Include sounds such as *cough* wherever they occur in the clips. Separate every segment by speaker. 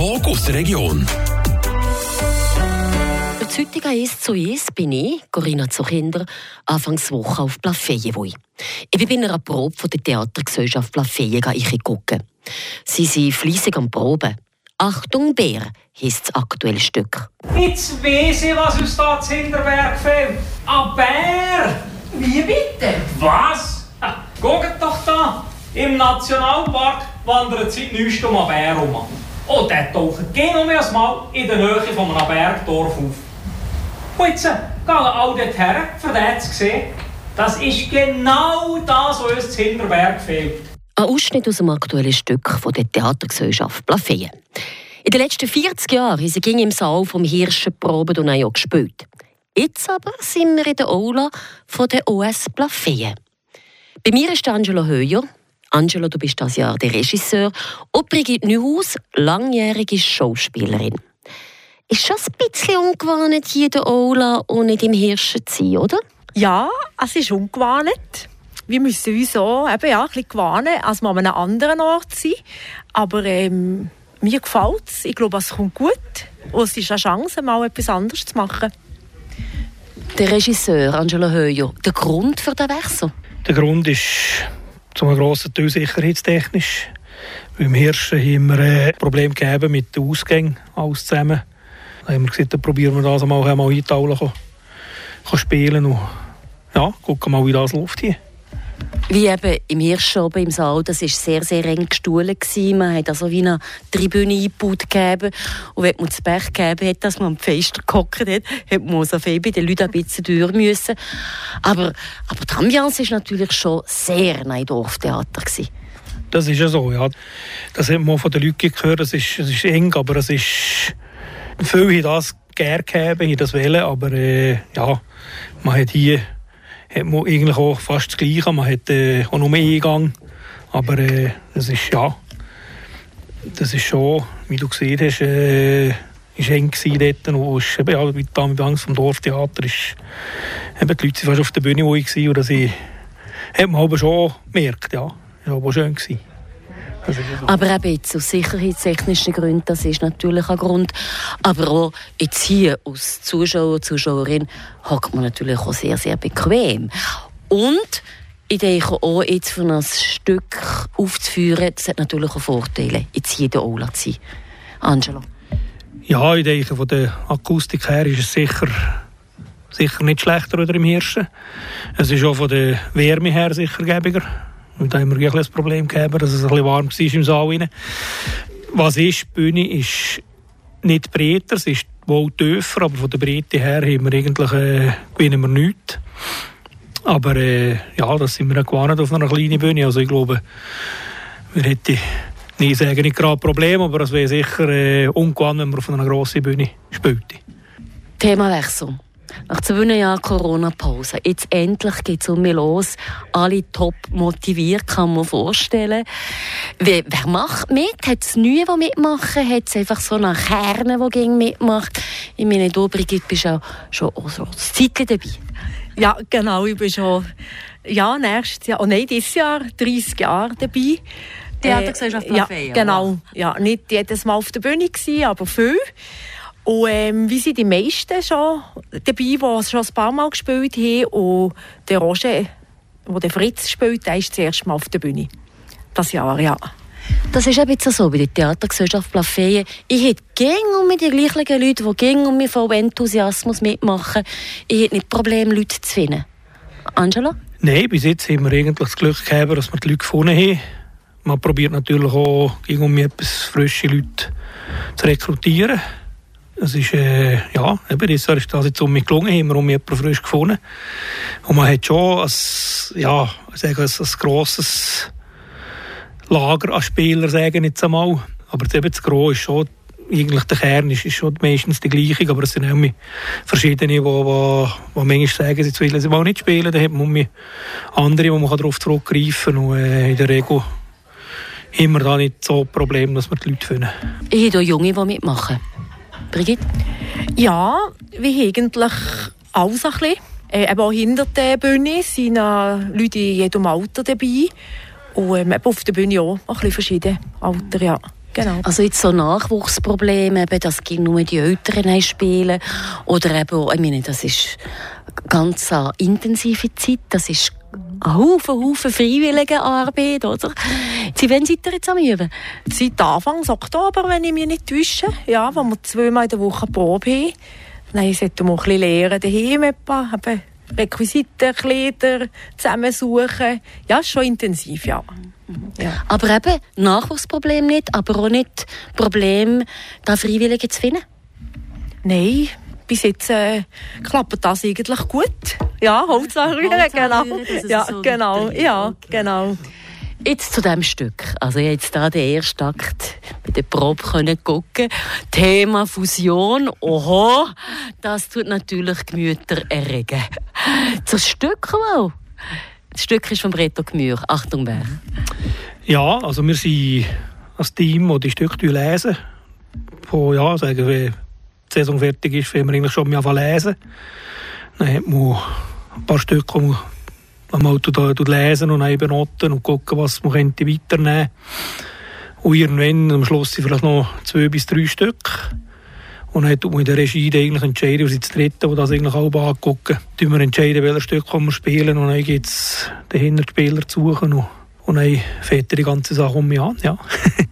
Speaker 1: Talk aus der Region.
Speaker 2: Das heutige 1 zu 1 bin ich, Corinna Zuchinder, Anfangswoche auf Plafeyenwui. Ich bin bei einer Probe von der Theatergesellschaft Plafeyen gucken. Sie sind fleissig am Proben. Achtung Bär heisst das aktuelle Stück.
Speaker 3: Jetzt weiss ich, was uns da zu Hinterberg fehlt. Ein Bär!
Speaker 4: Wie bitte?
Speaker 3: Was? Ha, Guckt doch da! Im Nationalpark wandert seit neuestem ein Bär rum. Und der taucht genau ein Mal in der Nähe von einem Bergdorf auf. Und jetzt äh, gehen alle dort her, für den zu sehen. Das ist genau das, was uns zu Hinterberg fehlt.
Speaker 2: Ein Ausschnitt aus dem aktuellen Stück von der Theatergesellschaft Plafeyen. In den letzten 40 Jahren sie im Saal vom Hirschenproben und auch gespielt. Jetzt aber sind wir in der Aula von der OS Plafeyen. Bei mir ist Angelo Höyer. Angelo, du bist das Jahr der Regisseur. Und Brigitte Neuhaus, langjährige Schauspielerin. Ist schon ein bisschen ungewohnt, hier in der Aula und nicht im Hirschen zu sein, oder?
Speaker 4: Ja, es ist ungewohnt. Wir müssen uns auch eben, ja, ein bisschen gewöhnen, als wir an einem anderen Ort sind. Aber ähm, mir gefällt es. Ich glaube, es kommt gut. Und es ist eine Chance, mal etwas anderes zu machen.
Speaker 2: Der Regisseur Angelo Höyer, der Grund für den Wechsel?
Speaker 5: Der Grund ist zum grossen Teil sicherheitstechnisch. Beim Hirschen haben wir ein Problem gegeben mit den Ausgängen, alles zusammen. Da haben wir gesagt, dann probieren wir das mal, mal in spielen und ja, gucken mal, wie das läuft hier.
Speaker 2: Wie eben im Hirschschoben im Saal, das war sehr, sehr eng gestuhlt. Man hat also wie eine Tribüne eingebaut gegeben. Und wenn man das Pech gegeben hat, dass man am Fenster gehockt hat, hat man so viel bei den Leuten ein bisschen durch müssen. Aber, aber die Ambiance war natürlich schon sehr ein Dorftheater. Gewesen.
Speaker 5: Das ist ja so, ja. Das hat man von den Leuten gehört, es ist, es ist eng, aber es ist... Viele haben das gerne gegeben, haben das wollen, aber äh, ja, man hat hier hat man eigentlich auch fast das Gleiche. Man hat äh, auch nur Eingang. Aber äh, das ist ja, das ist schon, wie du gesehen hast, äh, ist eng dort. Und ist, eben, ja, wie die Angst vom Dorftheater ist, eben, die Leute waren fast auf der Bühne, wo ich war. Und das hat man aber schon gemerkt, ja. Das war aber schön. Gewesen.
Speaker 2: Aber eben jetzt aus sicherheitstechnischen Gründen, das ist natürlich ein Grund. Aber auch jetzt hier als Zuschauer, Zuschauerin, hockt man natürlich auch sehr, sehr bequem. Und ich denke auch, jetzt von ein Stück aufzuführen, das hat natürlich auch Vorteile, jetzt hier in der Aula zu sein. Angelo?
Speaker 5: Ja, ich denke, von der Akustik her ist es sicher, sicher nicht schlechter oder im Hirschen. Es ist auch von der Wärme her sicher gäbiger. Und da haben wir ein Problem gehabt, dass es ein warm war im Saal. Rein. Was ist, die Bühne ist nicht breiter, es ist wohl tiefer, aber von der Breite her haben wir eigentlich, äh, gewinnen wir nichts. Aber äh, ja, das sind wir auch gewohnt auf einer kleinen Bühne. Also ich glaube, wir hätten nicht sagen, nicht gerade Probleme, aber es wäre sicher äh, ungewohnt, wenn man auf einer grossen Bühne spielt.
Speaker 2: Themawechsel. Nach zwei Jahren Corona-Pause. Jetzt endlich geht es um mich los. Alle top motiviert, kann man vorstellen. Wer, wer macht mit? Hat es nie, die mitmachen? Hat es einfach so eine Kerne, die mitmacht? Ich meine, du, Brigitte, bist auch schon oh, so Zeitchen dabei.
Speaker 4: Ja, genau. Ich bin schon ja, nächstes Jahr, oh nein, dieses Jahr 30 Jahre dabei.
Speaker 2: Theatergesellschaft äh,
Speaker 4: ja, Genau. Ja, nicht jedes Mal auf der Bühne gewesen, aber viel. Und ähm, wie sind die meisten schon dabei, die schon ein paar Mal gespielt haben. Und der Roger, der der Fritz spielt, der ist das erste Mal auf der Bühne. Das Jahr, ja.
Speaker 2: Das ist ein bisschen so bei der Theatergesellschaft Plafeyen. Ich hätte gerne mit den gleichen Leuten, die gerne um mich voll Enthusiasmus mitmachen. Ich hätte nicht Probleme, Leute zu finden. Angela?
Speaker 5: Nein, bis jetzt haben wir eigentlich das Glück gehabt, dass wir die Leute gefunden haben. Man probiert natürlich auch, um etwas frische Leute zu rekrutieren. Es ist, äh, ja, eben, ist das jetzt um mich gelungen, haben um jemanden frisch gefunden. Und man hat schon ein, ja, sagen, ein, ein grosses Lager an Spielern, sagen jetzt einmal. Aber eben das Gros ist schon, eigentlich der Kern ist, ist schon meistens die gleiche, aber es sind auch verschiedene, die, die, die manchmal sagen, sie wollen sie nicht spielen, dann hat man andere, wo man darauf zurückgreifen kann und äh, in der Regel wir da nicht so ein Problem, dass wir die Leute finden.
Speaker 2: Ich habe hier Junge, die mitmachen. Brigitte?
Speaker 4: Ja, wie eigentlich alles ein bisschen. Äh, eben auch hinter der Bühne sind äh, Leute in jedem Alter dabei. Und ähm, auf der Bühne auch ein bisschen verschiedene Alter, ja. genau.
Speaker 2: Also jetzt so Nachwuchsprobleme, eben, dass nur die Eltern spielen oder eben, ich meine, das ist ganz eine intensive Zeit, das ist Haufen, Haufen freiwillige Arbeit, oder? Sie, wann seid ihr jetzt am Üben?
Speaker 4: Seit Anfang Oktober, wenn ich mich nicht täusche, ja, wo wir zweimal in der Woche Probe haben. Dann sollten wir ein bisschen lernen, daheim etwa, Requisiten, Kleider zusammensuchen. Ja, ist schon intensiv, ja.
Speaker 2: ja. Aber eben, Nachwuchsproblem nicht, aber auch nicht Problem, da Freiwillige zu finden?
Speaker 4: Nein, bis jetzt äh, klappt das eigentlich gut. Ja, Hauptsache genau. Ja, so genau, ja, okay. genau.
Speaker 2: Jetzt zu dem Stück. Also jetzt da den ersten Akt bei der Probe können gucken. Thema Fusion. Oho, das tut natürlich Gemüter erregen. Zum Stück mal. Das Stück ist von Breto Gemür. Achtung, wer?
Speaker 5: Ja, also wir sind als Team, das die Stücke lesen. Von, ja, sagen wir, die Saison fertig ist, wenn wir eigentlich schon mal lesen. Dann hat man ein paar Stücke, die man Auto lesen und eben noten und gucken, was man könnte weiternehmen könnte. Und irgendwann, am Schluss sind vielleicht noch zwei bis drei Stück. Und dann tut man in der Regie eigentlich entscheiden, wir sind das Dritte, die das eigentlich auch angucken. Dann wir entscheiden, welches Stück wir spielen und dann geht es den Spieler zu suchen und, und dann fährt die ganze Sache um mich an. Ja.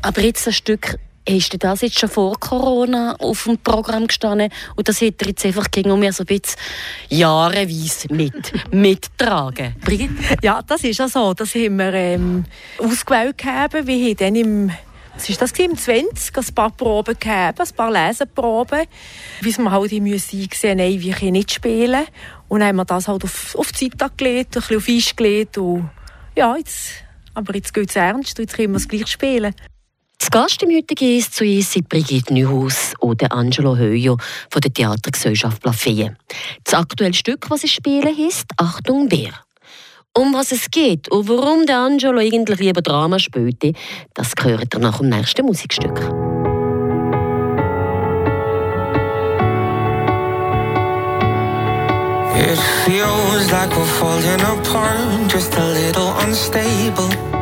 Speaker 2: Aber jetzt das Stück ist das jetzt schon vor Corona auf dem Programm gestanden und das hat er jetzt einfach gegen mir so ein bisschen jahreweise mit, *laughs* mittragen?
Speaker 4: Brigitte? Ja, das ist ja so. Das haben wir ähm, ausgewählt gehabt. Wir haben dann im was war das? Im 20 ein paar Proben gegeben, ein paar Leseproben. Wie wir halt müssen sehen, nein, wir können nicht spielen. Und dann haben wir das halt auf, auf die Zeit gelegt, ein bisschen auf Eis gelegt. Und ja, jetzt, aber jetzt geht es ernst jetzt können wir es gleich spielen.
Speaker 2: Das Gast im heutigen ist zu uns sind Brigitte Neuhaus oder Angelo Höjo von der Theatergesellschaft Plafeyen. Das aktuelle Stück, das sie spielen, heißt Achtung Bär. Um was es geht und warum der Angelo eigentlich lieber Drama spielte, das gehört ihr nach dem nächsten Musikstück. It feels like we're falling apart, just a little unstable.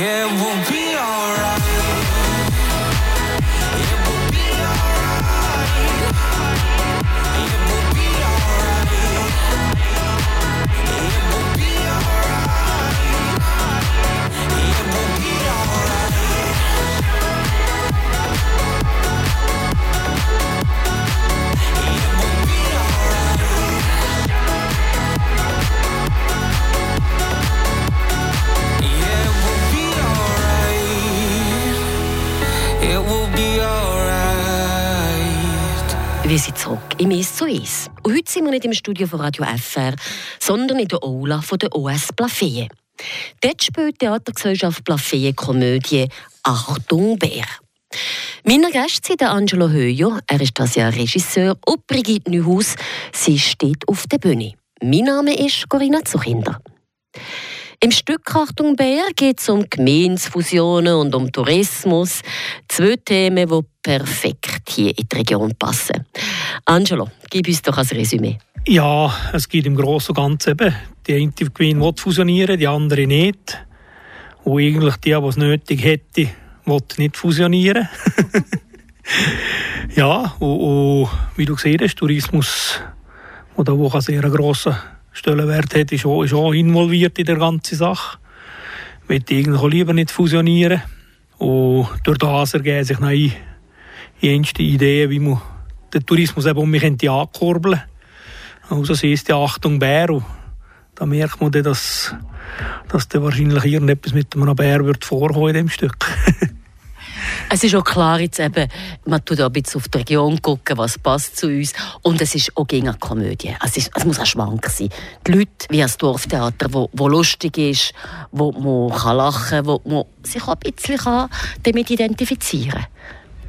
Speaker 2: eu vou zurück im «Es zu Es». Und heute sind wir nicht im Studio von Radio FR, sondern in der Aula von der OS Plafeye. Dort spielt die Theatergesellschaft Plafeye Komödie «Achtung Bär». Meine Gäste sind Angelo Höjo, er ist das Jahr Regisseur, und Brigitte Neuhaus, sie steht auf der Bühne. Mein Name ist Corinna Zuchinder. Im Stück Achtung Bär geht es um Gemeinsfusionen und um Tourismus. Zwei Themen, die perfekt hier in die Region passen. Angelo, gib uns doch ein Resümee.
Speaker 5: Ja, es geht im Großen und Ganzen eben. Die eine Gemeinde will fusionieren, die andere nicht. Und eigentlich die, die es nötig hätte, will nicht fusionieren. *laughs* ja, und, und, wie du gesehen hast, Tourismus, der auch einen sehr grossen Stellenwert hat, ist auch, ist auch involviert in der ganzen Sache. Möchte eigentlich lieber nicht fusionieren. Und durch das ergeben sich neue jenste Ideen, wie man den Tourismus eben um mich ankurbeln könnte. Also es ist die Achtung Bär. Und da merkt man dann, dass, dass da wahrscheinlich irgendetwas mit einem Bär wird vorkommen in dem Stück. *laughs*
Speaker 2: Es ist auch klar, jetzt eben, man tut ein bisschen auf die Region gucken, was passt zu uns. Und es ist auch gegen eine Komödie. Es, ist, es muss auch schwank sein. Die Leute, wie ein Dorftheater, wo, wo lustig ist, wo man kann lachen kann, wo man sich auch ein bisschen kann damit identifizieren kann.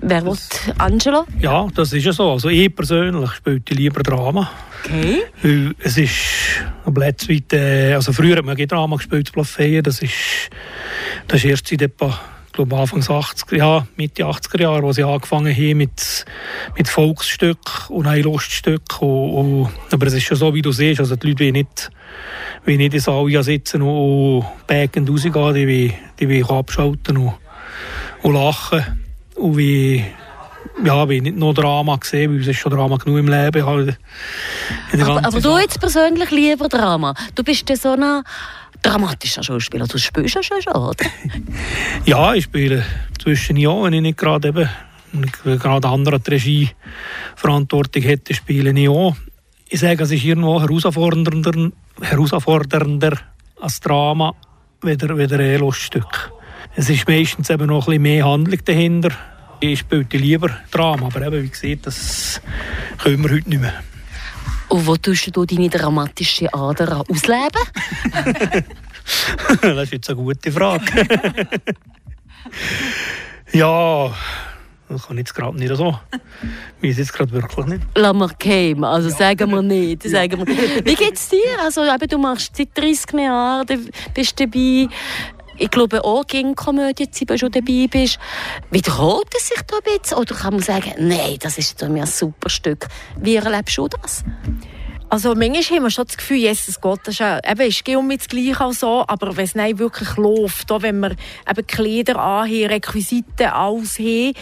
Speaker 2: Wer will? Angelo?
Speaker 5: Ja, das ist ja so. Also ich persönlich spiele lieber Drama.
Speaker 2: Okay.
Speaker 5: Weil es ist Blätzweit, äh, also früher hat man Drama gespielt, das ist, das ist erst seit etwa ich glaube Anfang 80er, ja, Mitte 80er Jahre, wo sie angefangen haben mit, mit Volksstück und ein Luststück. Und, und, aber es ist schon so, wie du siehst, also die Leute wollen nicht, wollen nicht in Saal sitzen und, backen rausgehen, die wollen, die wollen abschalten und, und lachen. Und wie, ja, wie nicht nur Drama gesehen, weil es ist schon Drama genug im Leben. Halt,
Speaker 2: aber, aber du jetzt persönlich lieber Drama. Du bist so ein dramatischer Schauspieler. Du spielst ja schon, oder? *laughs*
Speaker 5: ja, ich spiele zwischen Jahren, wenn ich nicht gerade eben gerade andere Regie Verantwortung hätte, spiele ich auch. Ich sage, es ist irgendwo herausfordernder, herausfordernder als Drama, weder, weder ein Luststück. Es ist meistens eben noch ein bisschen mehr Handlung dahinter. Ich spiele lieber Drama, aber eben, wie gesagt, das können wir heute nicht mehr.
Speaker 2: Und wo tust du deine dramatische Ader ausleben? *laughs*
Speaker 5: das ist jetzt eine gute Frage. *laughs* ja, das kann ich jetzt gerade nicht so. Ich weiß jetzt gerade wirklich nicht.
Speaker 2: Lass mal gehen, also ja. sagen wir nicht. *laughs* Sagen wir. Wie geht es dir? Also, eben, du machst seit 30 Jahren, du bist dabei. Ich glaube auch gegen Komödie, wenn du schon dabei bist. Wiederholt es sich da ein bisschen? Oder kann man sagen, nein, das ist ein super Stück. Wie erlebst du das?
Speaker 4: Also manchmal haben wir schon das Gefühl, Jesus Gott, das ist, eben, ist um das Gleiche auch so, aber wenn es nicht wirklich läuft, auch wenn wir eben Kleider anhaben, Requisiten, alles haben,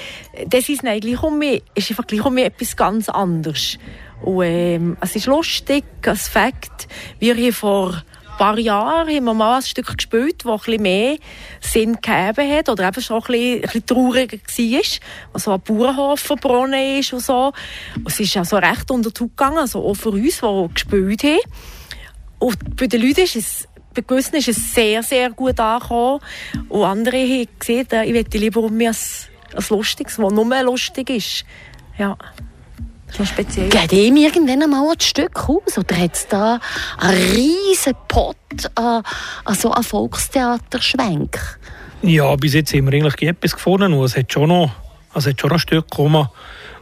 Speaker 4: das ist nicht gleich um mich, ist einfach gleich um mich etwas ganz anderes. Und ähm, es ist lustig, als Fakt, wir hier vor paar Jahren haben wir mal ein Stück gespielt, das ein mehr Sinn gegeben hat oder eben schon ein bisschen, ein trauriger war, was so ein Bauernhof verbrannt ist und so. Es ist also recht unter den gegangen, also auch für uns, die gespielt haben. Und bei den Leuten ist es bei gewissen ist es sehr, sehr gut angekommen. Und andere haben gesehen, ich möchte lieber um mir ein, Lustiges, das nur lustig ist. Ja.
Speaker 2: Schon speziell. Geht ihm irgendwann einmal ein Stück aus? Oder hat es da einen riesen Pot an, an so einem Volkstheaterschwenk?
Speaker 5: Ja, bis jetzt haben wir eigentlich etwas gefunden. Und es hat schon noch, es hat schon ein Stück gekommen.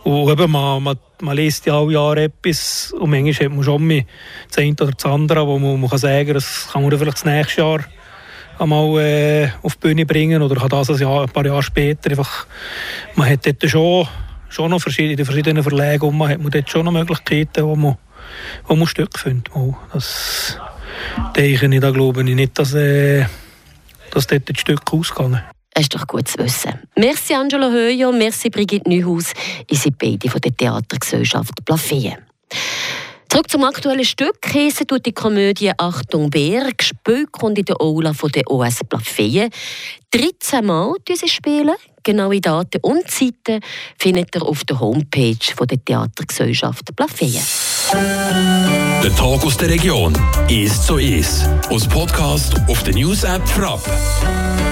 Speaker 5: Und eben, man, man, man liest ja alle Jahre etwas und manchmal hat man schon mehr das eine oder das andere, wo man, man kann sagen, das kann man vielleicht das nächste Jahr einmal äh, auf die Bühne bringen oder kann das ein, Jahr, ein paar Jahre später einfach, man hat dort schon schon noch verschiedene, verschiedene Verlage und man hat man dort schon noch Möglichkeiten, wo man, wo man Stück findet. Das denke ich, da glaube ich nicht, dass, äh, dass dort das Stück ausgegangen
Speaker 2: das ist doch gut zu wissen. Merci Angelo Höjo, merci Brigitte Neuhaus. Ich sind beide von der Theatergesellschaft Plafeye. Zurück zum aktuellen Stück. Käse tut die Komödie Achtung Bär. Gespielt kommt in der Aula der OS Plafeye. 13 Mal sie spielen. Genaue Daten und Zeiten findet ihr auf der Homepage der Theatergesellschaft Plafeye.
Speaker 1: Der Tag aus der Region ist so ist. Aus Podcast auf der News App Frapp.